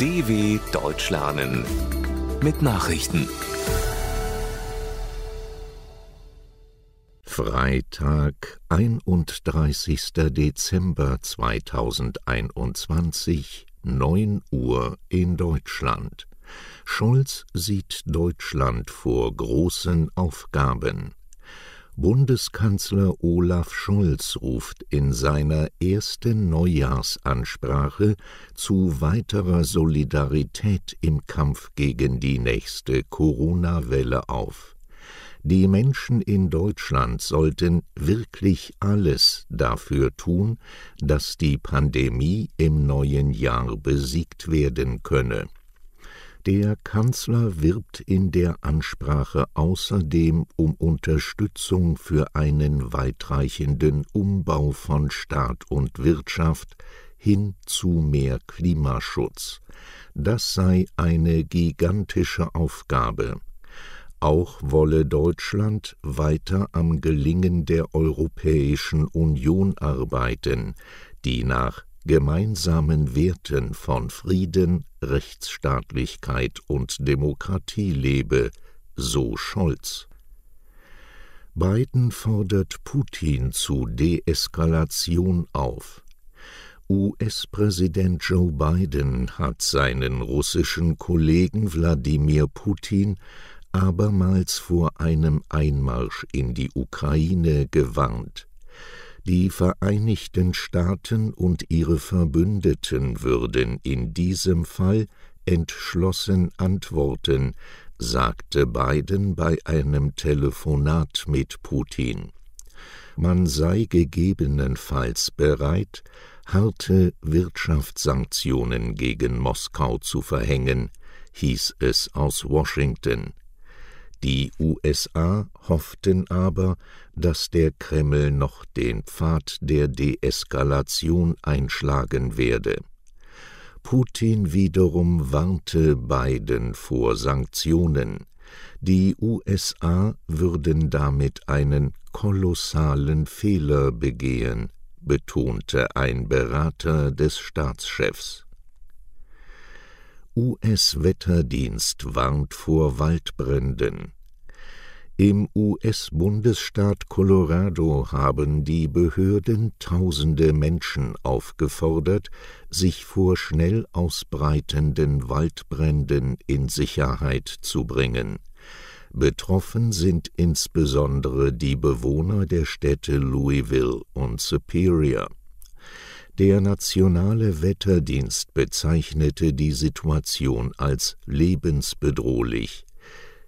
DW Deutsch lernen mit Nachrichten. Freitag, 31. Dezember 2021, 9 Uhr in Deutschland. Scholz sieht Deutschland vor großen Aufgaben. Bundeskanzler Olaf Scholz ruft in seiner ersten Neujahrsansprache zu weiterer Solidarität im Kampf gegen die nächste Corona-Welle auf. Die Menschen in Deutschland sollten wirklich alles dafür tun, dass die Pandemie im neuen Jahr besiegt werden könne. Der Kanzler wirbt in der Ansprache außerdem um Unterstützung für einen weitreichenden Umbau von Staat und Wirtschaft hin zu mehr Klimaschutz. Das sei eine gigantische Aufgabe. Auch wolle Deutschland weiter am Gelingen der Europäischen Union arbeiten, die nach gemeinsamen Werten von Frieden, Rechtsstaatlichkeit und Demokratie lebe, so Scholz. Biden fordert Putin zu Deeskalation auf. US-Präsident Joe Biden hat seinen russischen Kollegen Wladimir Putin abermals vor einem Einmarsch in die Ukraine gewarnt. Die Vereinigten Staaten und ihre Verbündeten würden in diesem Fall entschlossen antworten, sagte Biden bei einem Telefonat mit Putin. Man sei gegebenenfalls bereit, harte Wirtschaftssanktionen gegen Moskau zu verhängen, hieß es aus Washington. Die USA hofften aber, dass der Kreml noch den Pfad der Deeskalation einschlagen werde. Putin wiederum warnte Biden vor Sanktionen. Die USA würden damit einen kolossalen Fehler begehen, betonte ein Berater des Staatschefs. US-Wetterdienst warnt vor Waldbränden. Im US-Bundesstaat Colorado haben die Behörden tausende Menschen aufgefordert, sich vor schnell ausbreitenden Waldbränden in Sicherheit zu bringen. Betroffen sind insbesondere die Bewohner der Städte Louisville und Superior. Der nationale Wetterdienst bezeichnete die Situation als lebensbedrohlich.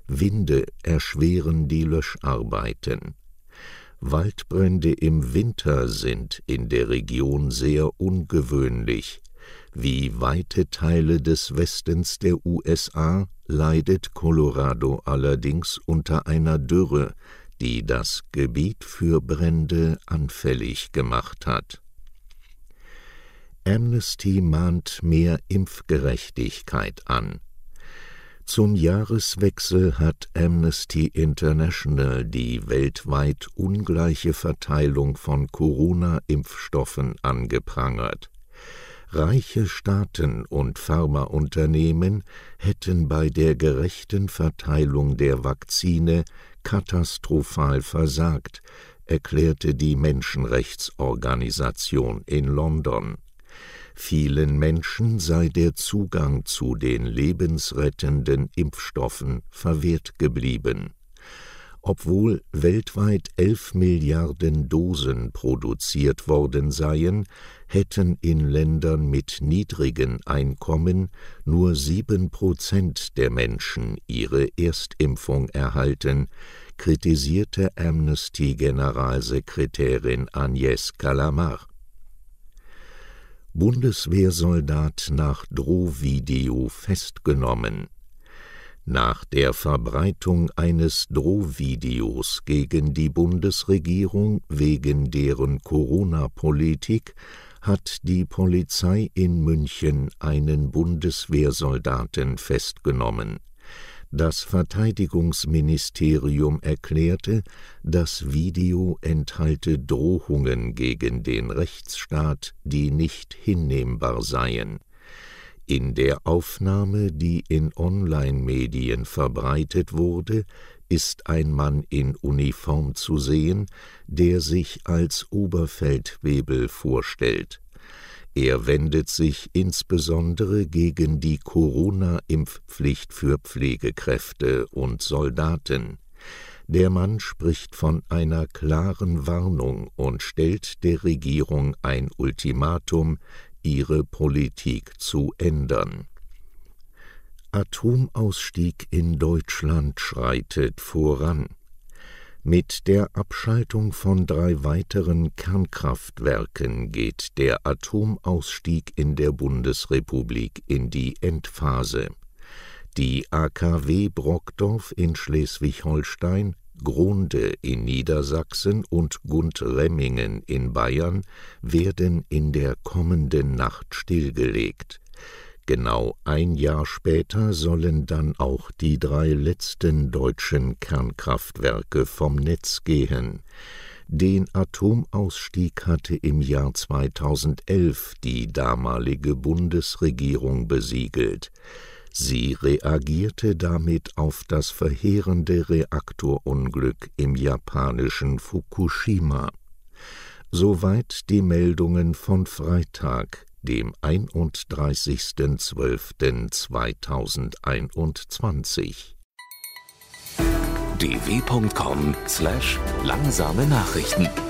Winde erschweren die Löscharbeiten. Waldbrände im Winter sind in der Region sehr ungewöhnlich. Wie weite Teile des Westens der USA leidet Colorado allerdings unter einer Dürre, die das Gebiet für Brände anfällig gemacht hat. Amnesty mahnt mehr Impfgerechtigkeit an. Zum Jahreswechsel hat Amnesty International die weltweit ungleiche Verteilung von Corona-Impfstoffen angeprangert. Reiche Staaten und Pharmaunternehmen hätten bei der gerechten Verteilung der Vakzine katastrophal versagt, erklärte die Menschenrechtsorganisation in London. Vielen Menschen sei der Zugang zu den lebensrettenden Impfstoffen verwehrt geblieben. Obwohl weltweit elf Milliarden Dosen produziert worden seien, hätten in Ländern mit niedrigen Einkommen nur sieben Prozent der Menschen ihre Erstimpfung erhalten, kritisierte Amnesty-Generalsekretärin Agnès Calamar. Bundeswehrsoldat nach Drohvideo festgenommen. Nach der Verbreitung eines Drohvideos gegen die Bundesregierung wegen deren Corona-Politik hat die Polizei in München einen Bundeswehrsoldaten festgenommen. Das Verteidigungsministerium erklärte, das Video enthalte Drohungen gegen den Rechtsstaat, die nicht hinnehmbar seien. In der Aufnahme, die in Online-Medien verbreitet wurde, ist ein Mann in Uniform zu sehen, der sich als Oberfeldwebel vorstellt. Er wendet sich insbesondere gegen die Corona-Impfpflicht für Pflegekräfte und Soldaten. Der Mann spricht von einer klaren Warnung und stellt der Regierung ein Ultimatum, ihre Politik zu ändern. Atomausstieg in Deutschland schreitet voran. Mit der Abschaltung von drei weiteren Kernkraftwerken geht der Atomausstieg in der Bundesrepublik in die Endphase. Die AKW Brockdorf in Schleswig-Holstein, Gronde in Niedersachsen und Gundremmingen in Bayern werden in der kommenden Nacht stillgelegt. Genau ein Jahr später sollen dann auch die drei letzten deutschen Kernkraftwerke vom Netz gehen. Den Atomausstieg hatte im Jahr 2011 die damalige Bundesregierung besiegelt. Sie reagierte damit auf das verheerende Reaktorunglück im japanischen Fukushima. Soweit die Meldungen von Freitag, dem 31.12.2021. dw.com/langsame Nachrichten